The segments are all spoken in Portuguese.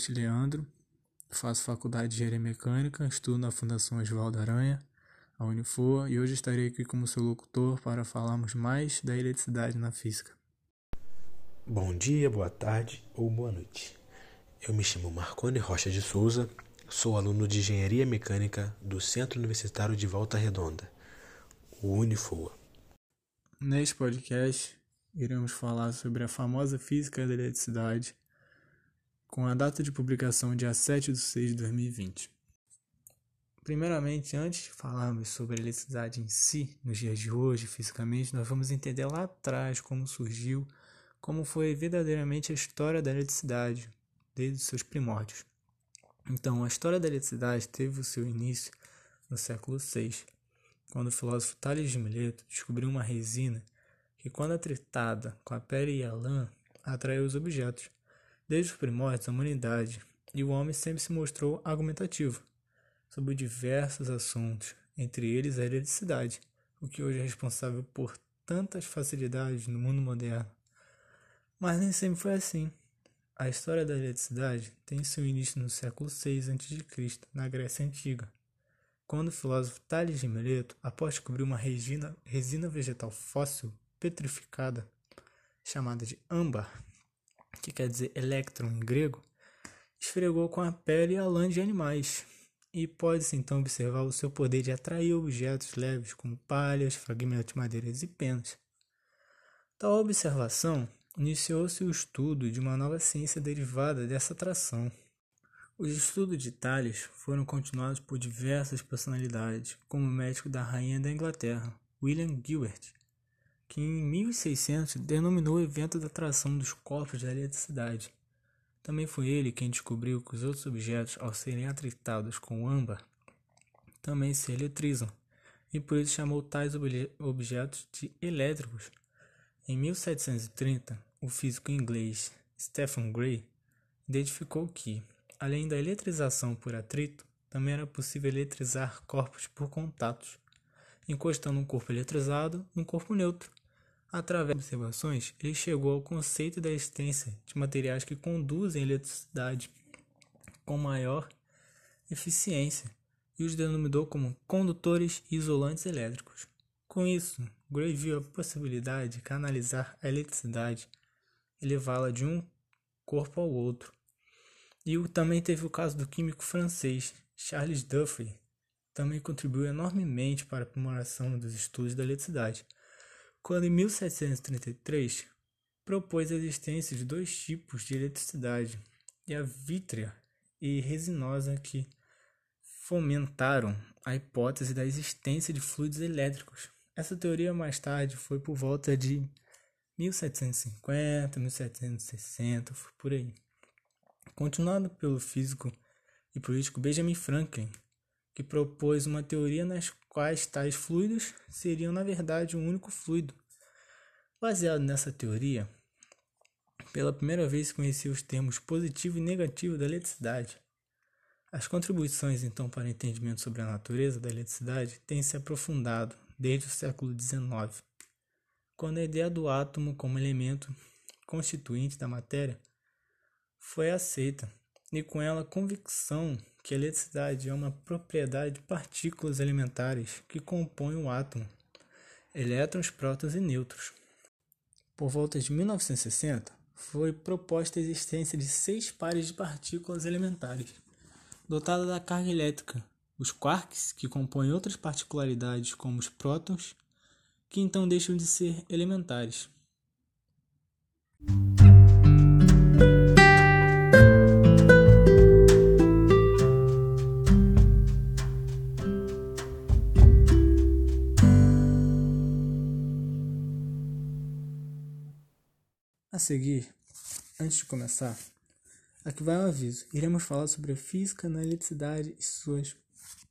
Gilbert Leandro, faço faculdade de Engenharia Mecânica, estudo na Fundação Oswaldo Aranha, a Unifor, e hoje estarei aqui como seu locutor para falarmos mais da eletricidade na física. Bom dia, boa tarde ou boa noite. Eu me chamo Marcone Rocha de Souza, sou aluno de Engenharia Mecânica do Centro Universitário de Volta Redonda, o Unifor. Neste podcast, iremos falar sobre a famosa física da eletricidade com a data de publicação dia 7 de 6 de 2020. Primeiramente, antes de falarmos sobre a eletricidade em si, nos dias de hoje, fisicamente, nós vamos entender lá atrás como surgiu, como foi verdadeiramente a história da eletricidade, desde os seus primórdios. Então, a história da eletricidade teve o seu início no século VI, quando o filósofo Tales de Mileto descobriu uma resina que, quando atritada com a pele e a lã, atraiu os objetos. Desde os primórdios da humanidade, e o homem sempre se mostrou argumentativo sobre diversos assuntos, entre eles a eletricidade, o que hoje é responsável por tantas facilidades no mundo moderno. Mas nem sempre foi assim. A história da eletricidade tem seu início no século VI a.C., na Grécia Antiga, quando o filósofo Tales de Mileto, após descobrir uma resina, resina vegetal fóssil petrificada, chamada de âmbar, que quer dizer elétron em grego, esfregou com a pele a lã de animais, e pode-se então observar o seu poder de atrair objetos leves como palhas, fragmentos de madeiras e penas. Tal observação iniciou-se o estudo de uma nova ciência derivada dessa atração. Os estudos de Thales foram continuados por diversas personalidades, como o médico da rainha da Inglaterra, William Gilbert, que em 1600 denominou o evento da atração dos corpos da eletricidade. Também foi ele quem descobriu que os outros objetos, ao serem atritados com âmbar, também se eletrizam, e por isso chamou tais objetos de elétricos. Em 1730, o físico inglês Stephen Gray identificou que, além da eletrização por atrito, também era possível eletrizar corpos por contatos, encostando um corpo eletrizado num corpo neutro, Através de observações, ele chegou ao conceito da existência de materiais que conduzem eletricidade com maior eficiência e os denominou como condutores isolantes elétricos. Com isso, Gray viu a possibilidade de canalizar a eletricidade e levá-la de um corpo ao outro. E também teve o caso do químico francês Charles Duffy, também contribuiu enormemente para a aprimoração dos estudos da eletricidade quando em 1733 propôs a existência de dois tipos de eletricidade, e a vítrea e resinosa, que fomentaram a hipótese da existência de fluidos elétricos. Essa teoria mais tarde foi por volta de 1750, 1760, por aí. Continuado pelo físico e político Benjamin Franklin, que propôs uma teoria nas quais tais fluidos seriam na verdade um único fluido. Baseado nessa teoria, pela primeira vez se conhecia os termos positivo e negativo da eletricidade. As contribuições então para o entendimento sobre a natureza da eletricidade têm se aprofundado desde o século XIX, quando a ideia do átomo como elemento constituinte da matéria foi aceita, e com ela a convicção que a eletricidade é uma propriedade de partículas elementares que compõem o átomo, elétrons, prótons e nêutrons. Por volta de 1960, foi proposta a existência de seis pares de partículas elementares, dotadas da carga elétrica, os quarks, que compõem outras particularidades como os prótons, que então deixam de ser elementares. Seguir, antes de começar, aqui vai um aviso. Iremos falar sobre a física eletricidade e suas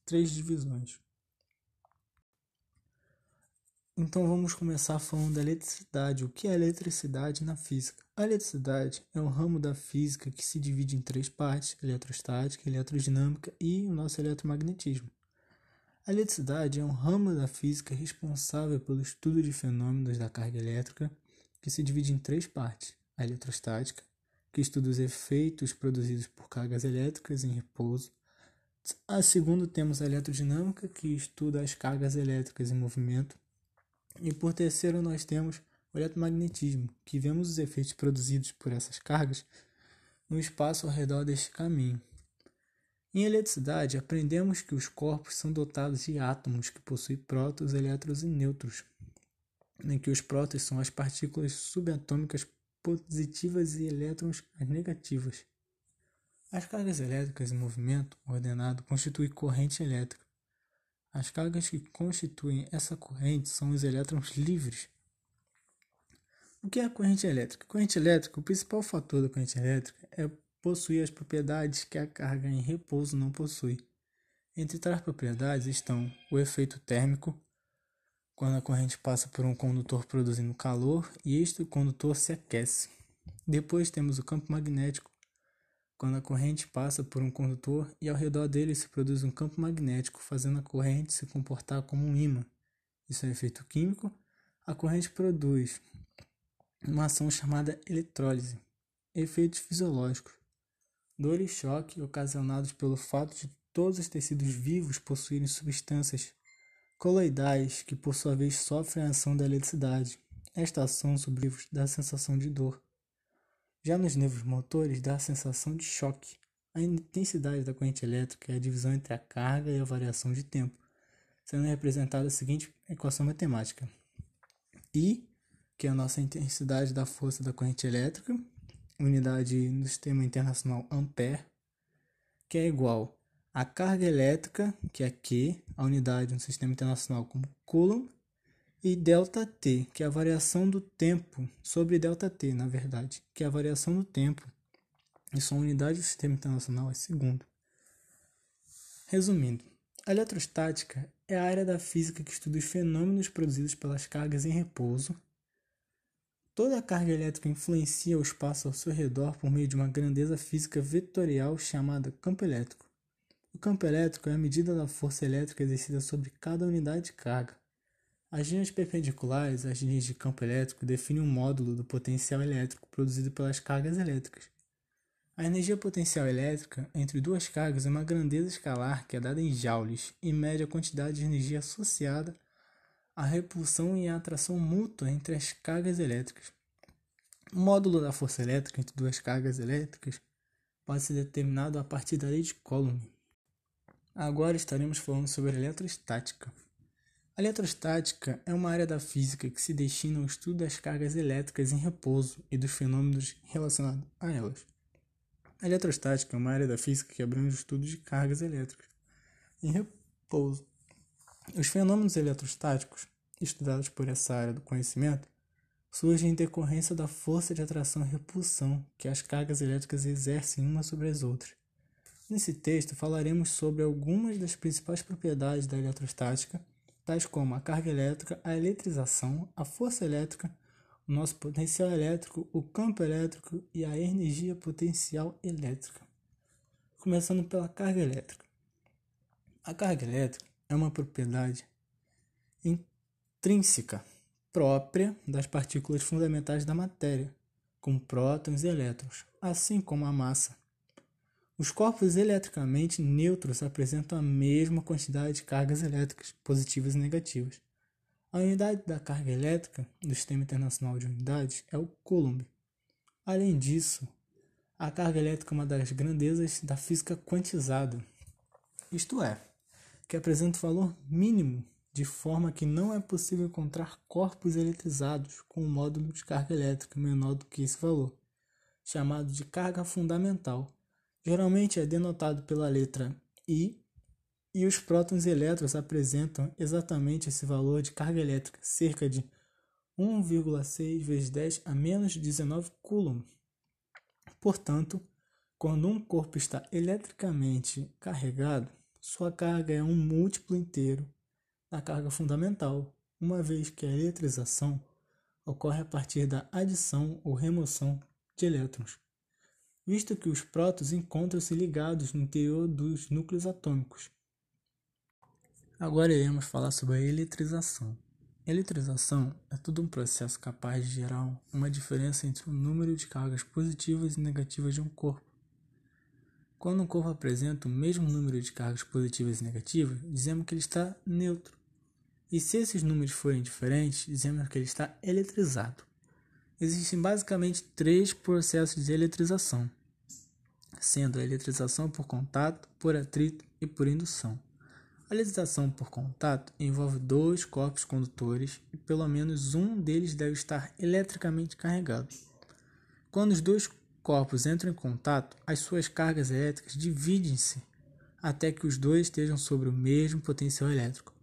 três divisões. Então vamos começar falando da eletricidade. O que é eletricidade na física? A eletricidade é um ramo da física que se divide em três partes: eletrostática, eletrodinâmica e o nosso eletromagnetismo. A eletricidade é um ramo da física responsável pelo estudo de fenômenos da carga elétrica que se divide em três partes: a eletrostática, que estuda os efeitos produzidos por cargas elétricas em repouso. A segundo temos a eletrodinâmica, que estuda as cargas elétricas em movimento. E por terceiro nós temos o eletromagnetismo, que vemos os efeitos produzidos por essas cargas no espaço ao redor deste caminho. Em eletricidade, aprendemos que os corpos são dotados de átomos que possuem prótons, elétrons e nêutrons, em que os prótons são as partículas subatômicas positivas e elétrons as negativas. As cargas elétricas em movimento ordenado constituem corrente elétrica. As cargas que constituem essa corrente são os elétrons livres. O que é a corrente elétrica? Corrente elétrica, o principal fator da corrente elétrica é possuir as propriedades que a carga em repouso não possui. Entre tais propriedades estão o efeito térmico, quando a corrente passa por um condutor produzindo calor e este condutor se aquece. Depois temos o campo magnético, quando a corrente passa por um condutor e ao redor dele se produz um campo magnético, fazendo a corrente se comportar como um ímã. Isso é efeito químico. A corrente produz uma ação chamada eletrólise. Efeitos fisiológicos. Dor e choque ocasionados pelo fato de todos os tecidos vivos possuírem substâncias coloidais que por sua vez sofrem a ação da eletricidade. Esta ação sobre vivos dá a sensação de dor. Já nos nervos motores dá a sensação de choque. A intensidade da corrente elétrica é a divisão entre a carga e a variação de tempo, sendo representada a seguinte equação matemática. I, que é a nossa intensidade da força da corrente elétrica, unidade no sistema internacional ampere, que é igual à carga elétrica, que é Q, a unidade no sistema internacional como coulomb, e ΔT, que é a variação do tempo sobre ΔT, na verdade, que é a variação do tempo. E sua unidade do sistema internacional é segundo. Resumindo, a eletrostática é a área da física que estuda os fenômenos produzidos pelas cargas em repouso Toda a carga elétrica influencia o espaço ao seu redor por meio de uma grandeza física vetorial chamada campo elétrico. O campo elétrico é a medida da força elétrica exercida sobre cada unidade de carga. As linhas perpendiculares às linhas de campo elétrico definem um módulo do potencial elétrico produzido pelas cargas elétricas. A energia potencial elétrica entre duas cargas é uma grandeza escalar que é dada em joules e mede a quantidade de energia associada a repulsão e a atração mútua entre as cargas elétricas. O módulo da força elétrica entre duas cargas elétricas pode ser determinado a partir da lei de Coulomb. Agora estaremos falando sobre eletrostática. A eletrostática é uma área da física que se destina ao estudo das cargas elétricas em repouso e dos fenômenos relacionados a elas. A eletrostática é uma área da física que abrange o estudo de cargas elétricas em repouso os fenômenos eletrostáticos, estudados por essa área do conhecimento, surgem em decorrência da força de atração e repulsão que as cargas elétricas exercem umas sobre as outras. Nesse texto falaremos sobre algumas das principais propriedades da eletrostática, tais como a carga elétrica, a eletrização, a força elétrica, o nosso potencial elétrico, o campo elétrico e a energia potencial elétrica. Começando pela carga elétrica. A carga elétrica é uma propriedade intrínseca própria das partículas fundamentais da matéria, como prótons e elétrons, assim como a massa. Os corpos eletricamente neutros apresentam a mesma quantidade de cargas elétricas, positivas e negativas. A unidade da carga elétrica do Sistema Internacional de Unidades é o Coulomb. Além disso, a carga elétrica é uma das grandezas da física quantizada, isto é, que apresenta o valor mínimo, de forma que não é possível encontrar corpos eletrizados com um módulo de carga elétrica menor do que esse valor, chamado de carga fundamental. Geralmente é denotado pela letra I, e os prótons e elétrons apresentam exatamente esse valor de carga elétrica, cerca de 1,6 vezes 10 a menos 19 coulomb. Portanto, quando um corpo está eletricamente carregado, sua carga é um múltiplo inteiro da carga fundamental, uma vez que a eletrização ocorre a partir da adição ou remoção de elétrons, visto que os prótons encontram-se ligados no interior dos núcleos atômicos. Agora iremos falar sobre a eletrização. Eletrização é todo um processo capaz de gerar uma diferença entre o número de cargas positivas e negativas de um corpo. Quando um corpo apresenta o mesmo número de cargas positivas e negativas, dizemos que ele está neutro. E se esses números forem diferentes, dizemos que ele está eletrizado. Existem basicamente três processos de eletrização, sendo a eletrização por contato, por atrito e por indução. A eletrização por contato envolve dois corpos condutores e pelo menos um deles deve estar eletricamente carregado. Quando os dois corpos entram em contato, as suas cargas elétricas dividem-se até que os dois estejam sobre o mesmo potencial elétrico.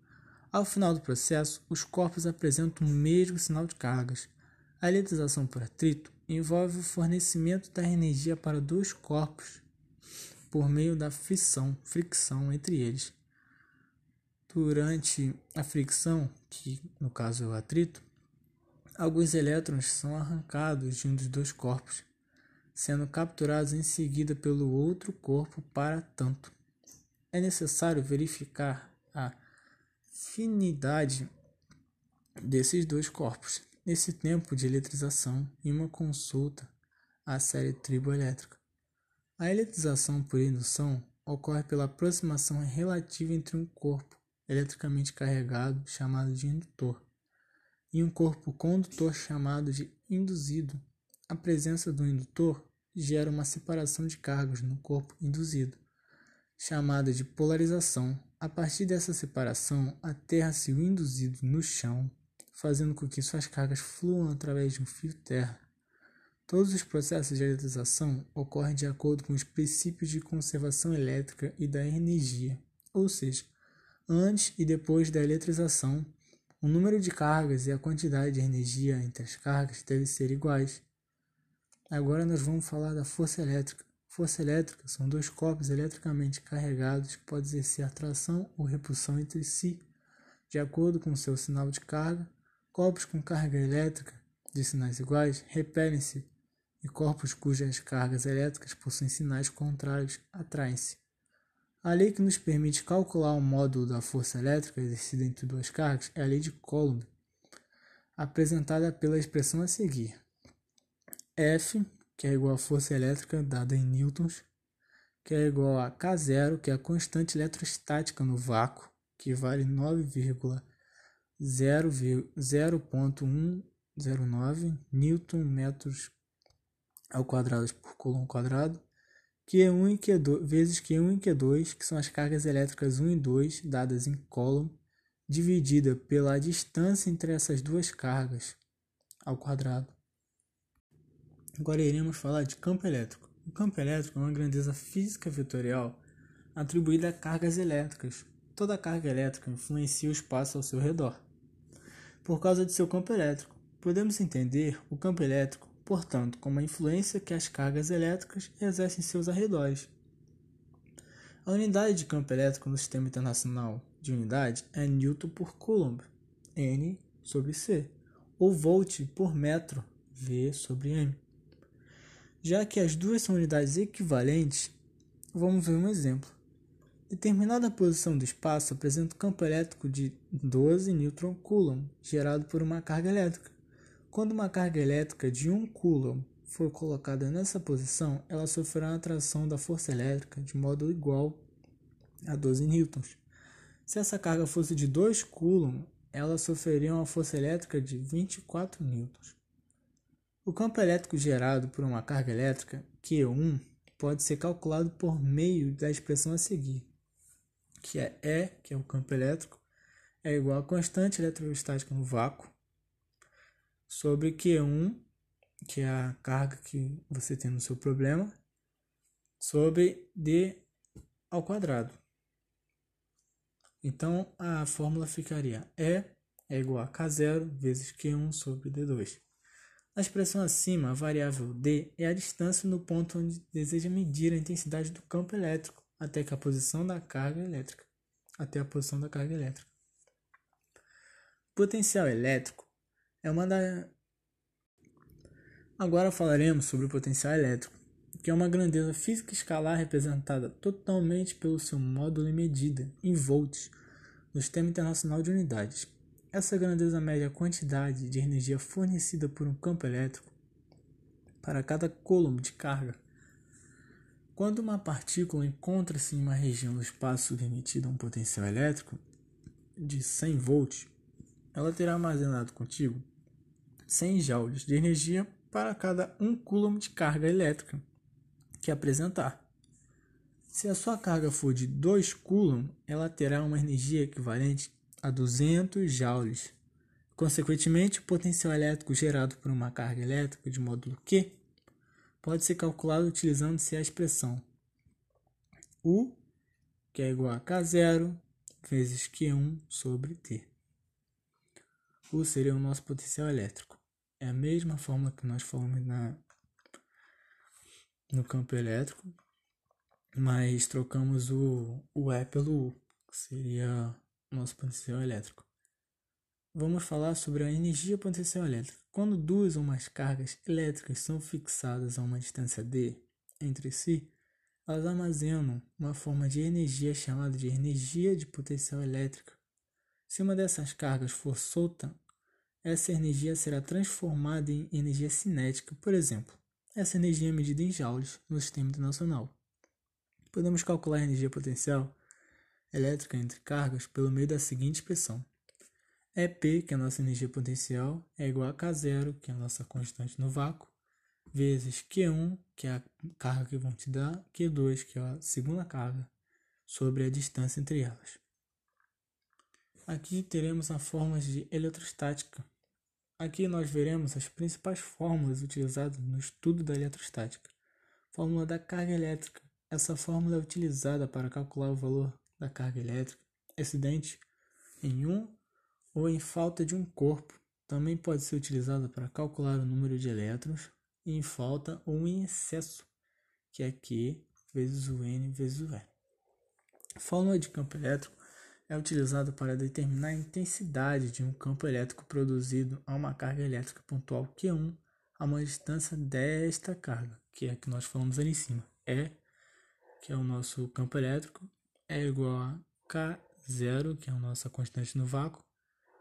Ao final do processo, os corpos apresentam o mesmo sinal de cargas. A eletrização por atrito envolve o fornecimento da energia para dois corpos por meio da frição, fricção entre eles. Durante a fricção, que no caso é o atrito, alguns elétrons são arrancados de um dos dois corpos, sendo capturados em seguida pelo outro corpo para tanto. É necessário verificar a afinidade desses dois corpos nesse tempo de eletrização em uma consulta à série triboelétrica. A eletrização por indução ocorre pela aproximação relativa entre um corpo eletricamente carregado, chamado de indutor, e um corpo condutor chamado de induzido. A presença do indutor gera uma separação de cargas no corpo induzido, chamada de polarização. A partir dessa separação, aterra-se o induzido no chão, fazendo com que suas cargas fluam através de um fio terra. Todos os processos de eletrização ocorrem de acordo com os princípios de conservação elétrica e da energia, ou seja, Antes e depois da eletrização, o número de cargas e a quantidade de energia entre as cargas devem ser iguais. Agora nós vamos falar da força elétrica. Força elétrica são dois corpos eletricamente carregados que podem exercer atração ou repulsão entre si, de acordo com seu sinal de carga. Corpos com carga elétrica de sinais iguais repelem-se e corpos cujas cargas elétricas possuem sinais contrários atraem-se. A lei que nos permite calcular o módulo da força elétrica exercida entre duas cargas é a lei de Coulomb, apresentada pela expressão a seguir. F, que é igual à força elétrica dada em newtons, que é igual a K0, que é a constante eletrostática no vácuo, que vale 9,0.109 newton metros ao quadrado por coulomb quadrado, Q1 e Q2 vezes Q1 e Q2, que são as cargas elétricas 1 e 2 dadas em Coulomb, dividida pela distância entre essas duas cargas ao quadrado. Agora iremos falar de campo elétrico. O campo elétrico é uma grandeza física vetorial atribuída a cargas elétricas. Toda carga elétrica influencia o espaço ao seu redor. Por causa de seu campo elétrico, podemos entender o campo elétrico portanto, como a influência que as cargas elétricas exercem em seus arredores. A unidade de campo elétrico no Sistema Internacional de Unidade é Newton por Coulomb, N sobre C, ou Volt por metro, V sobre M. Já que as duas são unidades equivalentes, vamos ver um exemplo. Determinada posição do espaço apresenta um campo elétrico de 12 newton-coulomb gerado por uma carga elétrica. Quando uma carga elétrica de 1 coulomb for colocada nessa posição, ela sofrerá uma atração da força elétrica de modo igual a 12 newtons. Se essa carga fosse de 2 coulomb, ela sofreria uma força elétrica de 24 newtons. O campo elétrico gerado por uma carga elétrica, Q1, pode ser calculado por meio da expressão a seguir, que é E, que é o campo elétrico, é igual a constante eletrostática no vácuo, sobre Q1, que é a carga que você tem no seu problema, sobre D ao quadrado. Então a fórmula ficaria E é igual a K0 vezes Q1 sobre D2. Na expressão acima, a variável D é a distância no ponto onde deseja medir a intensidade do campo elétrico até que a posição da carga elétrica, até a posição da carga elétrica. Potencial elétrico é uma da... Agora falaremos sobre o potencial elétrico, que é uma grandeza física escalar representada totalmente pelo seu módulo e medida, em volts, no Sistema Internacional de Unidades. Essa grandeza mede a quantidade de energia fornecida por um campo elétrico para cada coulomb de carga. Quando uma partícula encontra-se em uma região do espaço submetida a um potencial elétrico de 100 volts, ela terá armazenado contigo 100 joules de energia para cada 1 coulomb de carga elétrica que apresentar. Se a sua carga for de 2 coulomb, ela terá uma energia equivalente a 200 joules. Consequentemente, o potencial elétrico gerado por uma carga elétrica de módulo Q pode ser calculado utilizando-se a expressão U, que é igual a K0 vezes Q1 sobre T. U seria o nosso potencial elétrico. É a mesma fórmula que nós falamos na, no campo elétrico, mas trocamos o, o E pelo U, que seria nosso potencial elétrico. Vamos falar sobre a energia potencial elétrica. Quando duas ou mais cargas elétricas são fixadas a uma distância d entre si, elas armazenam uma forma de energia chamada de energia de potencial elétrica. Se uma dessas cargas for solta, essa energia será transformada em energia cinética, por exemplo. Essa energia é medida em joules no sistema internacional. Podemos calcular a energia potencial elétrica entre cargas pelo meio da seguinte expressão. EP, que é a nossa energia potencial, é igual a K0, que é a nossa constante no vácuo, vezes Q1, que é a carga que vão te dar, Q2, que é a segunda carga, sobre a distância entre elas. Aqui teremos a fórmula de eletrostática. Aqui nós veremos as principais fórmulas utilizadas no estudo da eletrostática. Fórmula da carga elétrica. Essa fórmula é utilizada para calcular o valor da carga elétrica excedente em um ou em falta de um corpo. Também pode ser utilizada para calcular o número de elétrons em falta ou em excesso, que é Q vezes o N vezes o E. A fórmula de campo elétrico é utilizada para determinar a intensidade de um campo elétrico produzido a uma carga elétrica pontual Q1 a uma distância desta carga, que é a que nós falamos ali em cima. E, que é o nosso campo elétrico, é igual a K0, que é a nossa constante no vácuo,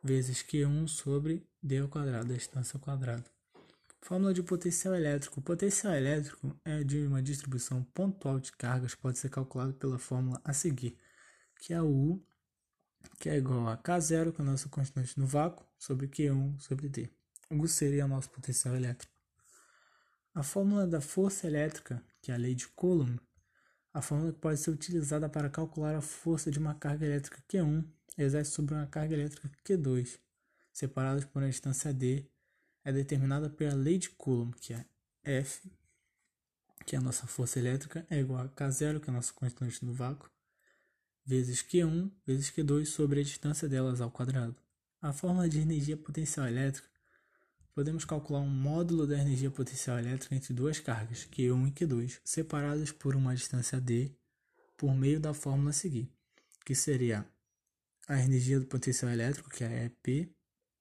vezes Q1 sobre D ao quadrado, a distância ao quadrado. Fórmula de potencial elétrico. O potencial elétrico é de uma distribuição pontual de cargas, pode ser calculado pela fórmula a seguir, que é U, que é igual a K0, que é a nossa constante no vácuo, sobre Q1 sobre D. U seria o nosso potencial elétrico. A fórmula da força elétrica, que é a lei de Coulomb, a fórmula pode ser utilizada para calcular a força de uma carga elétrica Q1 exerce sobre uma carga elétrica Q2, separadas por uma distância d, é determinada pela lei de Coulomb, que é F, que é a nossa força elétrica, é igual a K0, que é a nossa constante no vácuo, vezes Q1 vezes Q2 sobre a distância delas ao quadrado. A fórmula de energia potencial elétrica podemos calcular um módulo da energia potencial elétrica entre duas cargas, Q1 e Q2, separadas por uma distância d, por meio da fórmula a seguir, que seria a energia do potencial elétrico, que é EP,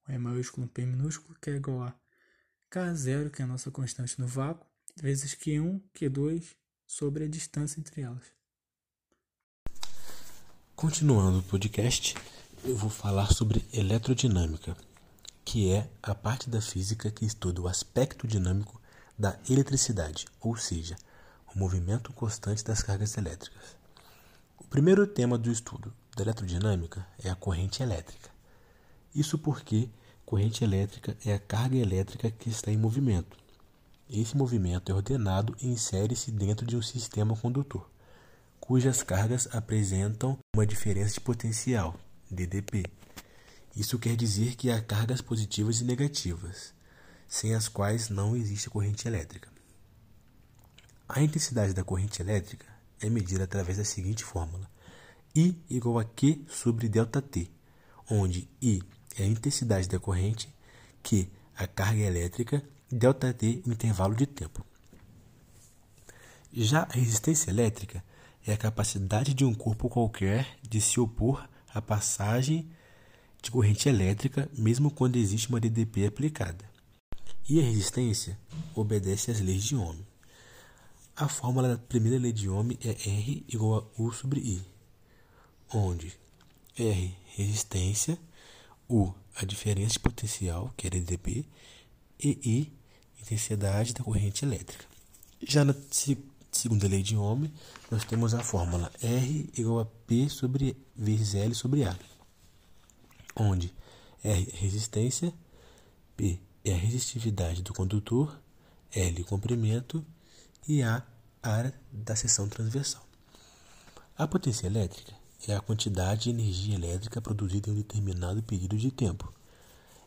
E maiúsculo P minúsculo, que é igual a K0, que é a nossa constante no vácuo, vezes Q1, Q2, sobre a distância entre elas. Continuando o podcast, eu vou falar sobre eletrodinâmica que é a parte da física que estuda o aspecto dinâmico da eletricidade, ou seja, o movimento constante das cargas elétricas. O primeiro tema do estudo da eletrodinâmica é a corrente elétrica. Isso porque corrente elétrica é a carga elétrica que está em movimento. Esse movimento é ordenado e insere-se dentro de um sistema condutor, cujas cargas apresentam uma diferença de potencial, DDP, isso quer dizer que há cargas positivas e negativas, sem as quais não existe corrente elétrica. A intensidade da corrente elétrica é medida através da seguinte fórmula: I igual a Q sobre ΔT, onde I é a intensidade da corrente, Q a carga elétrica, ΔT o intervalo de tempo. Já a resistência elétrica é a capacidade de um corpo qualquer de se opor à passagem de corrente elétrica, mesmo quando existe uma DDP aplicada. E a resistência obedece às leis de Ohm. A fórmula da primeira lei de Ohm é R igual a U sobre I, onde R resistência, U a diferença de potencial, que é dB, e I, intensidade da corrente elétrica. Já na segunda lei de Ohm, nós temos a fórmula R igual a P sobre vezes L sobre A, onde R é resistência, P é a resistividade do condutor, L o comprimento e A área da seção transversal. A potência elétrica é a quantidade de energia elétrica produzida em um determinado período de tempo.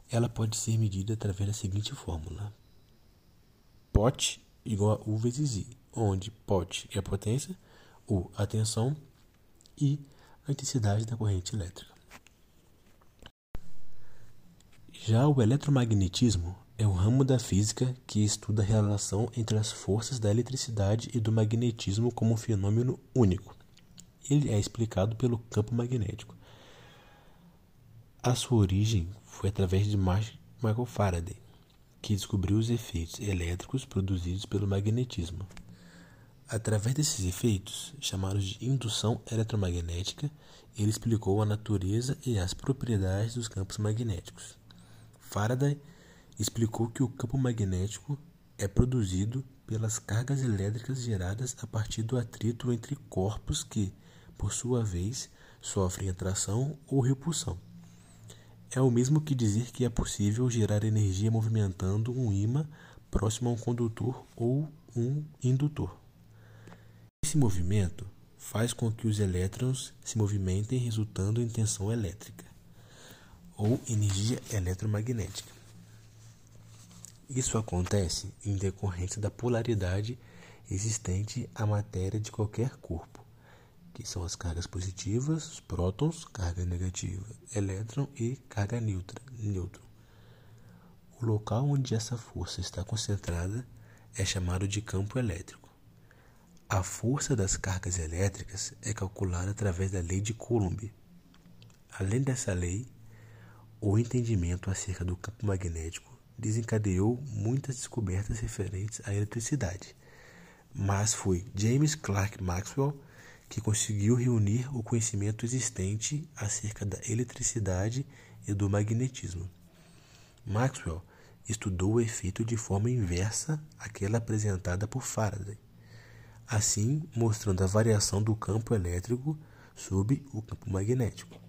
Ela pode ser medida através da seguinte fórmula: Pot igual a U vezes I, onde Pot é a potência, U a tensão e a intensidade da corrente elétrica. Já o eletromagnetismo é o ramo da física que estuda a relação entre as forças da eletricidade e do magnetismo como um fenômeno único. Ele é explicado pelo campo magnético. A sua origem foi através de Michael Faraday, que descobriu os efeitos elétricos produzidos pelo magnetismo. Através desses efeitos, chamados de indução eletromagnética, ele explicou a natureza e as propriedades dos campos magnéticos. Faraday explicou que o campo magnético é produzido pelas cargas elétricas geradas a partir do atrito entre corpos que, por sua vez, sofrem atração ou repulsão. É o mesmo que dizer que é possível gerar energia movimentando um ímã próximo a um condutor ou um indutor. Esse movimento faz com que os elétrons se movimentem, resultando em tensão elétrica ou energia eletromagnética. Isso acontece em decorrência da polaridade existente à matéria de qualquer corpo, que são as cargas positivas, os prótons, carga negativa, elétron e carga neutra, nêutron. O local onde essa força está concentrada é chamado de campo elétrico. A força das cargas elétricas é calculada através da lei de Coulomb. Além dessa lei, o entendimento acerca do campo magnético desencadeou muitas descobertas referentes à eletricidade, mas foi James Clerk Maxwell que conseguiu reunir o conhecimento existente acerca da eletricidade e do magnetismo. Maxwell estudou o efeito de forma inversa àquela apresentada por Faraday, assim mostrando a variação do campo elétrico sob o campo magnético.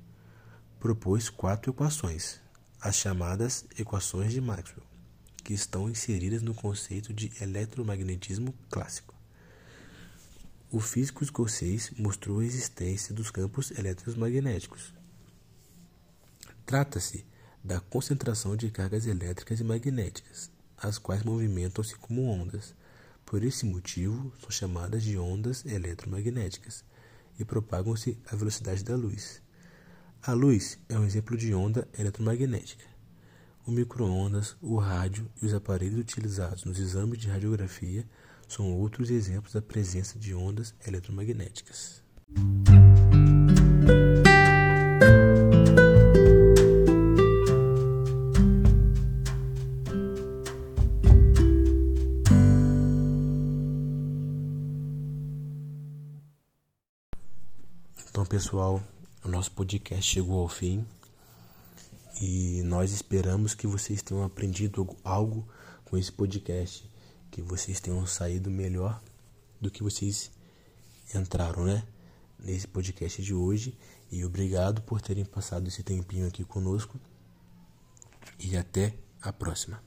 Propôs quatro equações, as chamadas equações de Maxwell, que estão inseridas no conceito de eletromagnetismo clássico. O físico escocês mostrou a existência dos campos eletromagnéticos. Trata-se da concentração de cargas elétricas e magnéticas, as quais movimentam-se como ondas. Por esse motivo, são chamadas de ondas eletromagnéticas e propagam-se à velocidade da luz. A luz é um exemplo de onda eletromagnética. O micro-ondas, o rádio e os aparelhos utilizados nos exames de radiografia são outros exemplos da presença de ondas eletromagnéticas. Então, pessoal, o nosso podcast chegou ao fim e nós esperamos que vocês tenham aprendido algo com esse podcast, que vocês tenham saído melhor do que vocês entraram, né? Nesse podcast de hoje. E obrigado por terem passado esse tempinho aqui conosco. E até a próxima.